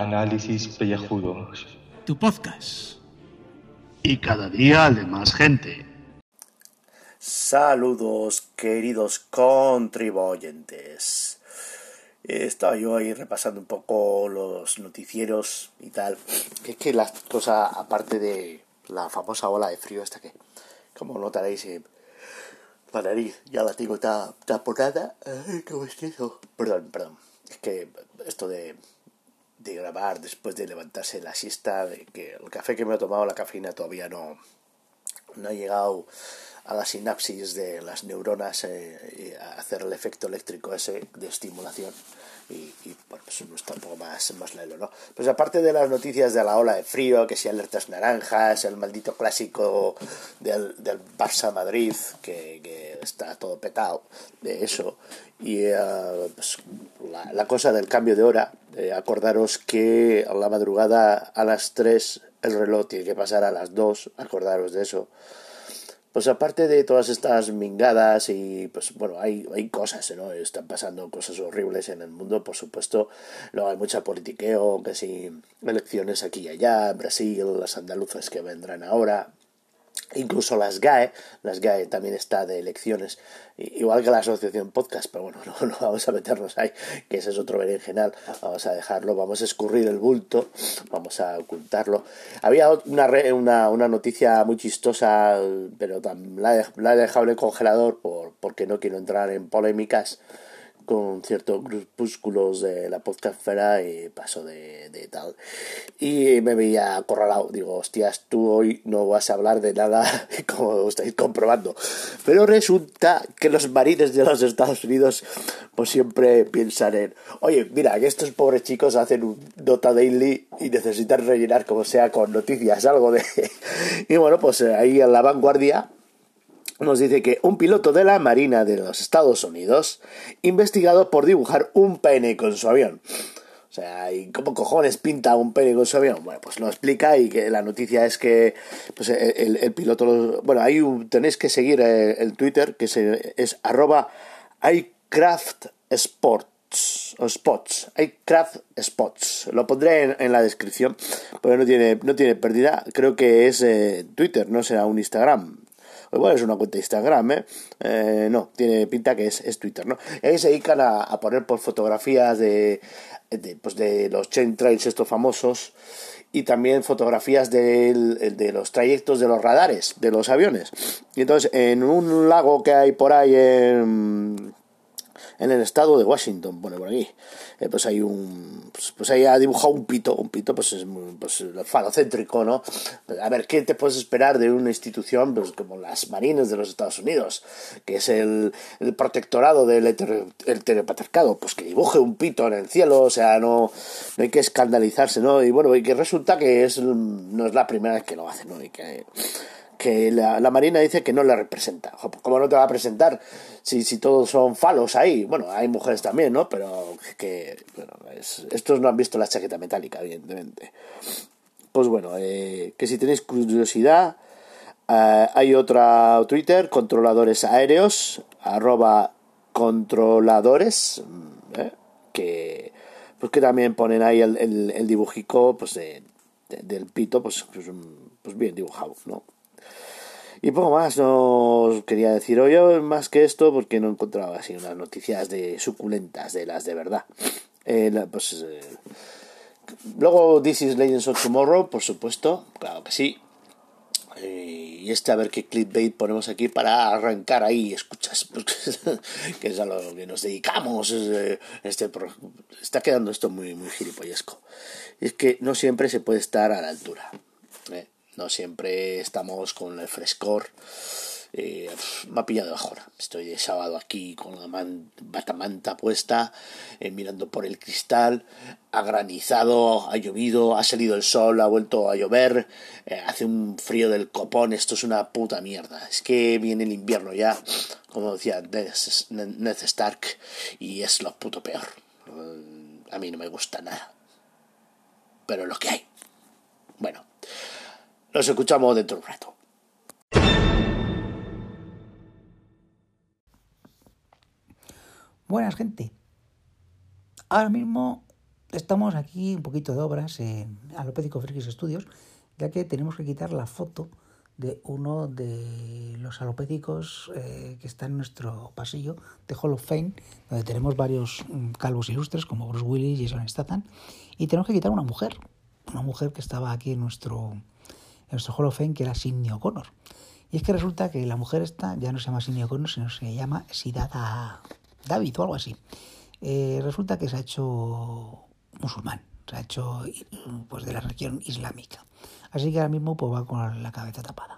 Análisis Pellejudos. Tu podcast. Y cada día de más gente. Saludos, queridos contribuyentes. Estaba yo ahí repasando un poco los noticieros y tal. Que es que la cosa, aparte de la famosa ola de frío esta que, como notaréis, eh, la nariz ya la tengo taponada. Ay, qué eso? Perdón, perdón. Es que esto de, de grabar después de levantarse la siesta, de que el café que me he tomado, la cafeína todavía no, no ha llegado a la sinapsis de las neuronas eh, a hacer el efecto eléctrico ese de estimulación y, y bueno, pues uno está un poco más, más lelo, ¿no? Pues aparte de las noticias de la ola de frío, que si alertas naranjas, el maldito clásico del, del Barça Madrid, que, que está todo petado de eso, y uh, pues, la, cosa del cambio de hora, eh, acordaros que a la madrugada a las 3 el reloj tiene que pasar a las 2, acordaros de eso pues aparte de todas estas mingadas y pues bueno, hay, hay cosas, ¿no? Están pasando cosas horribles en el mundo, por supuesto. Luego hay mucha politiqueo, que si elecciones aquí y allá, Brasil, las andaluzas que vendrán ahora, incluso las GAE, las GAE también está de elecciones, igual que la asociación podcast, pero bueno, no, vamos a meternos ahí, que ese es otro berenjenal, vamos a dejarlo, vamos a escurrir el bulto, vamos a ocultarlo. Había una, una, una noticia muy chistosa, pero la he, la he dejado en el congelador por, porque no quiero entrar en polémicas, con ciertos grupúsculos de la podcastfera y paso de, de, tal. Y me veía acorralado. Digo, hostias, tú hoy no vas a hablar de nada, como estáis comprobando. Pero resulta que los marines de los Estados Unidos, pues siempre piensan en, oye, mira, que estos pobres chicos hacen un nota daily y necesitan rellenar como sea con noticias, algo de... y bueno, pues ahí en la vanguardia nos dice que un piloto de la Marina de los Estados Unidos, investigado por dibujar un pene con su avión. O sea, ¿y cómo cojones pinta un pene con su avión? Bueno, pues lo explica y que la noticia es que pues el, piloto... bueno, ahí tenéis que seguir el, el Twitter, que es, es arroba iCraft Sports o Spots, iCraft Spots. Lo pondré en, en, la descripción, pero no tiene, no tiene pérdida. Creo que es eh, Twitter, no será un Instagram pues bueno, es una cuenta de Instagram, ¿eh? ¿eh? no, tiene pinta que es, es Twitter, ¿no? Y ahí se dedican a, a poner por fotografías de, de, pues de los chain trails estos famosos y también fotografías de, de los trayectos de los radares de los aviones. Y entonces en un lago que hay por ahí en en el estado de Washington, bueno, por aquí, eh, pues hay un, pues, pues, ahí ha dibujado un pito, un pito pues es pues falocéntrico, ¿no? A ver, ¿qué te puedes esperar de una institución pues, como las Marines de los Estados Unidos, que es el, protectorado del heteropatriarcado? Pues que dibuje un pito en el cielo, o sea, no, no hay que escandalizarse, ¿no? Y bueno, y que resulta que es, no es la primera vez que lo hace, ¿no? Y que que la, la, Marina dice que no le representa. ¿Cómo no te va a presentar si, si todos son falos ahí? Bueno, hay mujeres también, ¿no? Pero que bueno, es, estos no han visto la chaqueta metálica, evidentemente. Pues bueno, eh, que si tenéis curiosidad, eh, hay otra Twitter, controladores aéreos, arroba controladores, eh, que pues que también ponen ahí el, el, dibujico pues de, de, del pito, pues, pues, pues bien dibujado, ¿no? Y poco más no quería decir hoy más que esto porque no encontraba así unas noticias de suculentas, de las de verdad. Eh, pues, eh, luego This is Legends of Tomorrow, por supuesto, claro que sí. Eh, y este a ver qué clickbait ponemos aquí para arrancar ahí, escuchas, que es a lo que nos dedicamos. Este, está quedando esto muy, muy gilipollesco. Es que no siempre se puede estar a la altura. No siempre estamos con el frescor. Eh, me ha pillado ahora. Estoy de sábado aquí con la man, batamanta puesta, eh, mirando por el cristal. Ha granizado, ha llovido, ha salido el sol, ha vuelto a llover. Eh, hace un frío del copón. Esto es una puta mierda. Es que viene el invierno ya, como decía Ned Stark, y es lo puto peor. A mí no me gusta nada. Pero lo que hay. Bueno. Nos escuchamos dentro de un rato. Buenas, gente. Ahora mismo estamos aquí un poquito de obras en Alopédico Frikis Studios, ya que tenemos que quitar la foto de uno de los alopédicos eh, que está en nuestro pasillo de Hall of Fame, donde tenemos varios mm, calvos ilustres como Bruce Willis y Jason Statham, y tenemos que quitar una mujer, una mujer que estaba aquí en nuestro, nuestro Hall of Fame, que era Sidney O'Connor. Y es que resulta que la mujer esta ya no se llama Sidney O'Connor, sino se llama Sidada David o algo así. Eh, resulta que se ha hecho musulmán, se ha hecho pues, de la religión islámica. Así que ahora mismo pues, va con la cabeza tapada.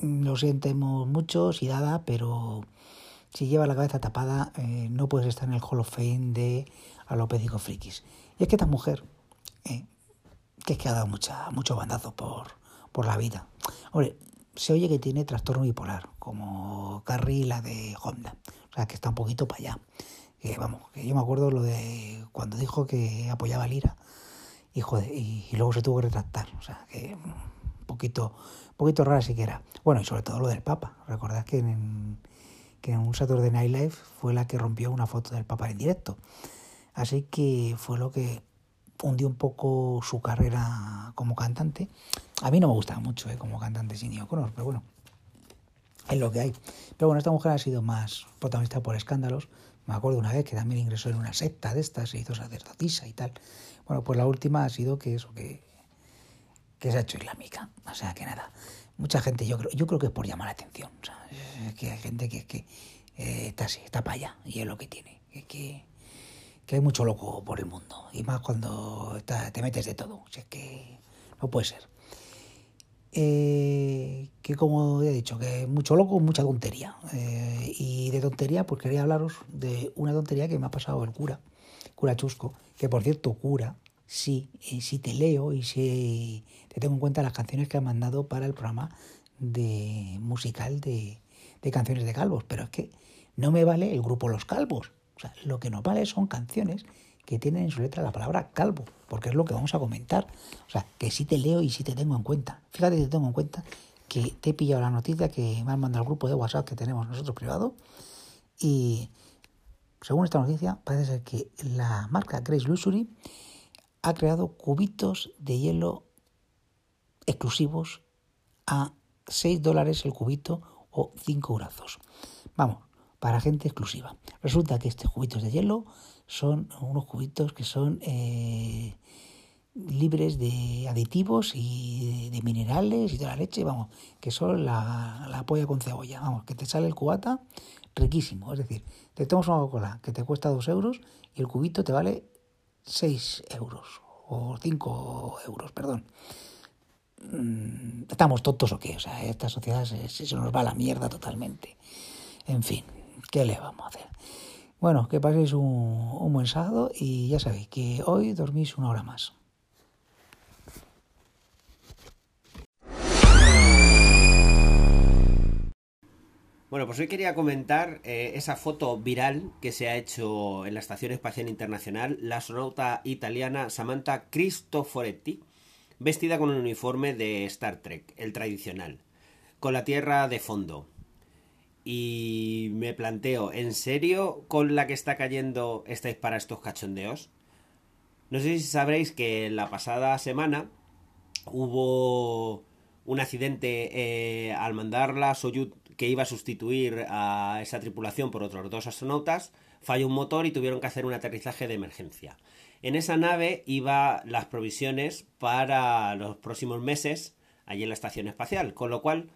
Lo sentimos mucho, Sidada, pero si lleva la cabeza tapada eh, no puedes estar en el Hall of Fame de alopédico frikis. Y es que esta mujer, eh, que es que ha dado mucha, mucho bandazo por, por la vida. Hombre, se oye que tiene trastorno bipolar, como Carrie la de Honda. O sea, que está un poquito para allá. Vamos, que yo me acuerdo lo de cuando dijo que apoyaba a Lira y, y, luego se tuvo que retractar. O sea, que un poquito, poquito rara siquiera. Bueno, y sobre todo lo del Papa. Recordad que en, que en un Saturday Night Live fue la que rompió una foto del Papa en directo. Así que fue lo que hundió un poco su carrera como cantante. A mí no me gustaba mucho eh, como cantante sin O'Connor, pero bueno, es lo que hay. Pero bueno, esta mujer ha sido más protagonista por escándalos. Me acuerdo una vez que también ingresó en una secta de estas, se hizo sacerdotisa y tal. Bueno, pues la última ha sido que eso, que, que se ha hecho islámica. O sea, que nada. Mucha gente, yo creo, yo creo que es por llamar la atención. O sea, que hay gente que, que eh, está así, está para allá, y es lo que tiene. que, que hay mucho loco por el mundo. Y más cuando te metes de todo. O sea, que no puede ser. Eh, que como he dicho, que mucho loco, mucha tontería. Eh, y de tontería, pues quería hablaros de una tontería que me ha pasado el cura, cura Chusco, que por cierto, cura, sí, y sí te leo y sí te tengo en cuenta las canciones que ha mandado para el programa de musical de, de canciones de calvos, pero es que no me vale el grupo Los Calvos. O sea, lo que nos vale son canciones que tienen en su letra la palabra calvo, porque es lo que vamos a comentar. O sea, que sí te leo y sí te tengo en cuenta. Fíjate te tengo en cuenta que te he pillado la noticia que me han mandado al grupo de WhatsApp que tenemos nosotros privado y según esta noticia parece ser que la marca Grace Luxury ha creado cubitos de hielo exclusivos a 6 dólares el cubito o 5 brazos. Vamos, para gente exclusiva. Resulta que estos cubitos de hielo son unos cubitos que son eh, libres de aditivos y de, minerales y de la leche, vamos, que son la, la polla con cebolla, vamos, que te sale el cubata riquísimo, es decir, te tomas una Coca-Cola que te cuesta 2 euros y el cubito te vale 6 euros o 5 euros, perdón. Mm, ¿Estamos tontos o qué? O sea, esta sociedad se, nos va la mierda totalmente. En fin, ¿Qué le vamos a hacer? Bueno, que paséis un, buen sábado y ya sabéis que hoy dormís una hora más. Bueno, pues hoy quería comentar eh, esa foto viral que se ha hecho en la Estación Espacial Internacional, la astronauta italiana Samantha Cristoforetti, vestida con un uniforme de Star Trek, el tradicional, con la Tierra de fondo, y me planteo, ¿en serio con la que está cayendo estáis para estos cachondeos? No sé si sabréis que la pasada semana hubo un accidente eh, al mandar la Soyuz que iba a sustituir a esa tripulación por otros dos astronautas, falló un motor y tuvieron que hacer un aterrizaje de emergencia. En esa nave iba las provisiones para los próximos meses allí en la estación espacial, con lo cual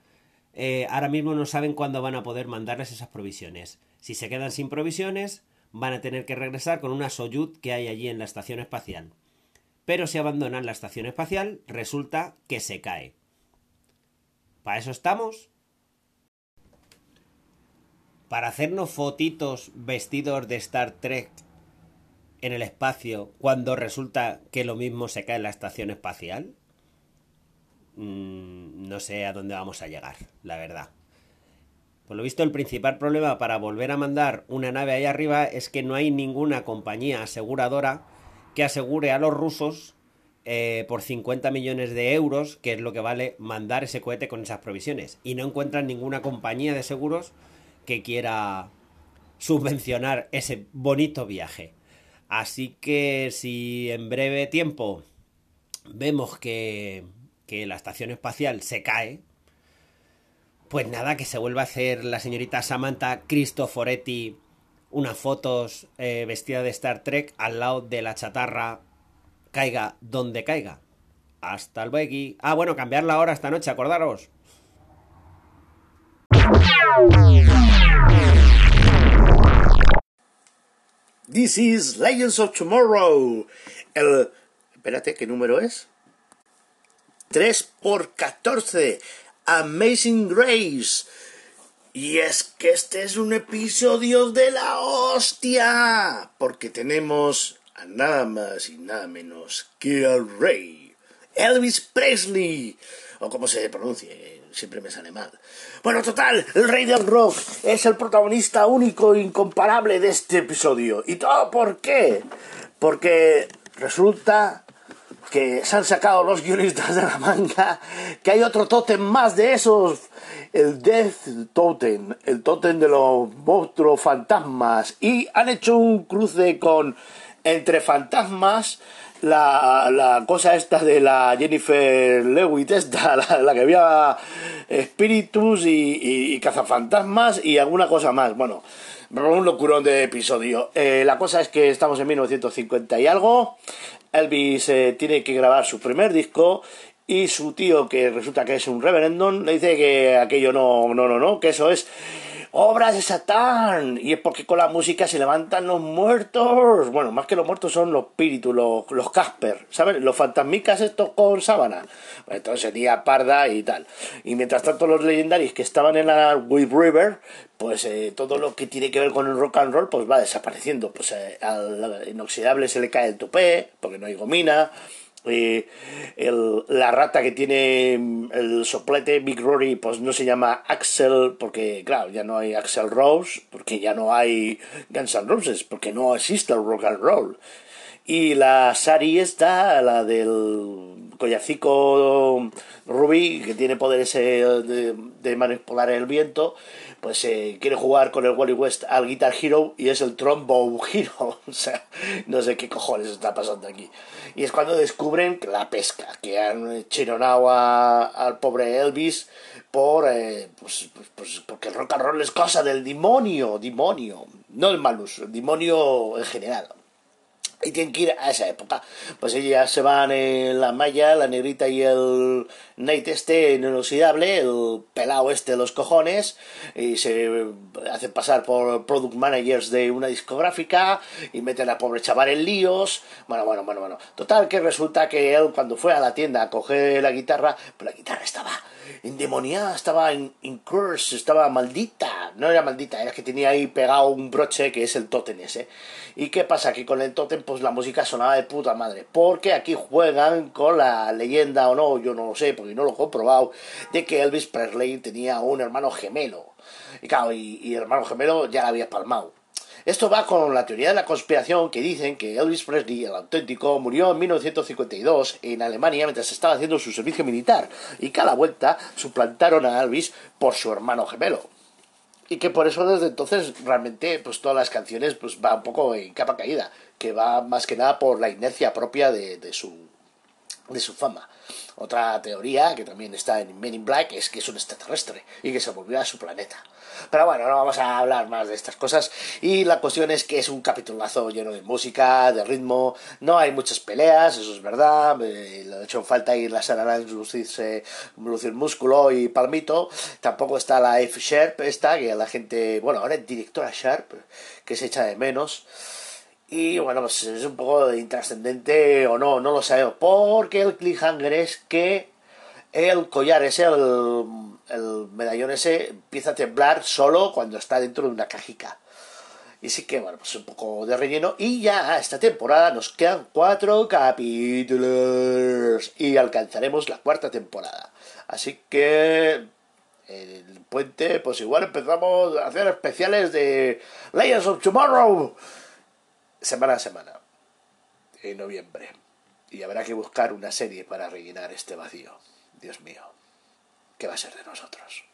eh, ahora mismo no saben cuándo van a poder mandarles esas provisiones. Si se quedan sin provisiones, van a tener que regresar con una Soyuz que hay allí en la estación espacial. Pero si abandonan la estación espacial, resulta que se cae. ¿Para eso estamos? ¿Para hacernos fotitos vestidos de Star Trek en el espacio cuando resulta que lo mismo se cae en la estación espacial? Mm, no sé a dónde vamos a llegar, la verdad. Por lo visto, el principal problema para volver a mandar una nave ahí arriba es que no hay ninguna compañía aseguradora que asegure a los rusos eh, por 50 millones de euros, que es lo que vale mandar ese cohete con esas provisiones. Y no encuentran ninguna compañía de seguros que quiera subvencionar ese bonito viaje. Así que si en breve tiempo vemos que, que la estación espacial se cae, pues nada, que se vuelva a hacer la señorita Samantha Cristoforetti unas fotos eh, vestida de Star Trek al lado de la chatarra, caiga donde caiga. Hasta luego. Ah, bueno, cambiar la hora esta noche, acordaros. This is Legends of Tomorrow. El. Espérate, ¿qué número es? 3 por 14. Amazing Grace. Y es que este es un episodio de la hostia. Porque tenemos a nada más y nada menos que al rey. Elvis Presley. O como se pronuncie, siempre me sale mal. Bueno, total, el rey del rock es el protagonista único e incomparable de este episodio. ¿Y todo por qué? Porque resulta que se han sacado los guionistas de la manga que hay otro tótem más de esos. El Death Totem, el tótem de los monstruos fantasmas. Y han hecho un cruce con entre fantasmas la, la cosa esta de la Jennifer Lewitt, esta, la, que había espíritus y, y, cazafantasmas y alguna cosa más. Bueno, un locurón de episodio. Eh, la cosa es que estamos en 1950 y algo. Elvis eh, tiene que grabar su primer disco y su tío, que resulta que es un reverendón, le dice que aquello no, no, no, no, que eso es obras de Satán. Y es porque con la música se levantan los muertos. Bueno, más que los muertos son los espíritus, los, los Casper, ¿sabes? Los fantasmicas estos con sábana. Entonces sería parda y tal. Y mientras tanto los legendarios que estaban en la White River, pues eh, todo lo que tiene que ver con el rock and roll, pues va desapareciendo. Pues eh, al inoxidable se le cae el topé, porque no hay gomina. El, la rata que tiene mm, el soplete Big Rory pues no se llama Axel porque claro ya no hay Axel Rose porque ya no hay Guns N' Roses porque no existe el rock and roll y la Sari esta la del collacico Ruby que tiene poderes de, de manipular el viento pues eh, quiere jugar con el Wally West al Guitar Hero y es el Trombone Hero. o sea, no sé qué cojones está pasando aquí. Y es cuando descubren la pesca, que han chironado al pobre Elvis por, eh, pues, pues, pues, porque el rock and roll es cosa del demonio, demonio, no el malus, el demonio en general y tienen que ir a esa época. Pues ellas se van en la malla, la negrita y el Nate este inoxidable, el pelado este de los cojones, y se hacen pasar por product managers de una discográfica y meten a pobre chaval en líos. Bueno, bueno, bueno, bueno. Total que resulta que él cuando fue a la tienda a coger la guitarra, pues la guitarra estaba endemoniada, estaba en, curse, estaba maldita. No era maldita, era que tenía ahí pegado un broche que es el totem ese. ¿Y qué pasa? Que con el totem pues la música sonaba de puta madre. Porque aquí juegan con la leyenda o no, yo no lo sé porque no lo he comprobado, de que Elvis Presley tenía un hermano gemelo. Y claro, y, y el hermano gemelo ya la había palmado. Esto va con la teoría de la conspiración que dicen que Elvis Presley, el auténtico, murió en 1952 en Alemania mientras estaba haciendo su servicio militar y cada vuelta suplantaron a Elvis por su hermano gemelo. Y que por eso desde entonces realmente pues todas las canciones pues va un poco en capa caída, que va más que nada por la inercia propia de, de su de su fama. Otra teoría que también está en Men in Black es que es un extraterrestre y que se volvió a su planeta. Pero bueno, no vamos a hablar más de estas cosas. Y la cuestión es que es un capitulazo lleno de música, de ritmo. No hay muchas peleas, eso es verdad. Eh, le he hecho falta ir la Sara lucirse, lucir músculo y palmito. Tampoco está la F Sharp, esta, que la gente. Bueno, ahora es directora Sharp, que se echa de menos. Y bueno, pues es un poco intrascendente o no, no lo sabemos. Porque el cliffhanger es que el collar ese, el, el medallón ese, empieza a temblar solo cuando está dentro de una cajica. Y sí que, bueno, pues un poco de relleno. Y ya esta temporada nos quedan cuatro capítulos. Y alcanzaremos la cuarta temporada. Así que el puente, pues igual empezamos a hacer especiales de Legends of Tomorrow semana a semana, en noviembre. Y habrá que buscar una serie para rellenar este vacío. Dios mío, ¿qué va a ser de nosotros?